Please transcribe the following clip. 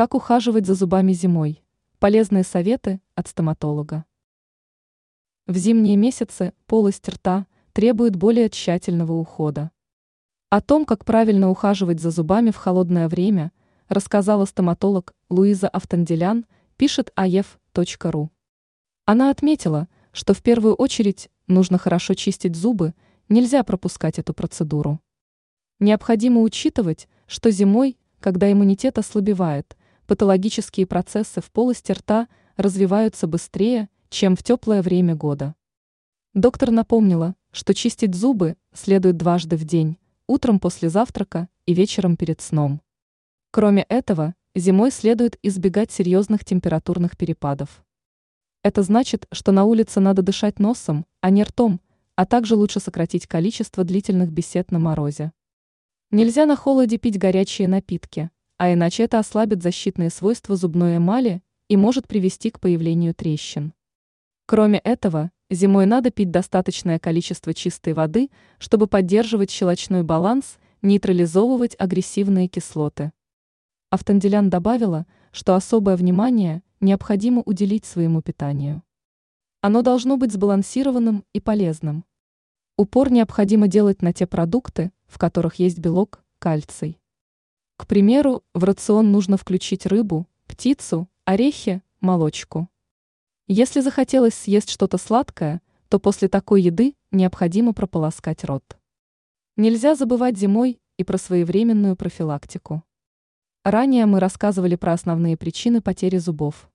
Как ухаживать за зубами зимой? Полезные советы от стоматолога. В зимние месяцы полость рта требует более тщательного ухода. О том, как правильно ухаживать за зубами в холодное время, рассказала стоматолог Луиза Автанделян, пишет aef.ru. Она отметила, что в первую очередь нужно хорошо чистить зубы, нельзя пропускать эту процедуру. Необходимо учитывать, что зимой, когда иммунитет ослабевает, патологические процессы в полости рта развиваются быстрее, чем в теплое время года. Доктор напомнила, что чистить зубы следует дважды в день, утром после завтрака и вечером перед сном. Кроме этого, зимой следует избегать серьезных температурных перепадов. Это значит, что на улице надо дышать носом, а не ртом, а также лучше сократить количество длительных бесед на морозе. Нельзя на холоде пить горячие напитки, а иначе это ослабит защитные свойства зубной эмали и может привести к появлению трещин. Кроме этого, зимой надо пить достаточное количество чистой воды, чтобы поддерживать щелочной баланс, нейтрализовывать агрессивные кислоты. Автанделян добавила, что особое внимание необходимо уделить своему питанию. Оно должно быть сбалансированным и полезным. Упор необходимо делать на те продукты, в которых есть белок, кальций. К примеру, в рацион нужно включить рыбу, птицу, орехи, молочку. Если захотелось съесть что-то сладкое, то после такой еды необходимо прополоскать рот. Нельзя забывать зимой и про своевременную профилактику. Ранее мы рассказывали про основные причины потери зубов.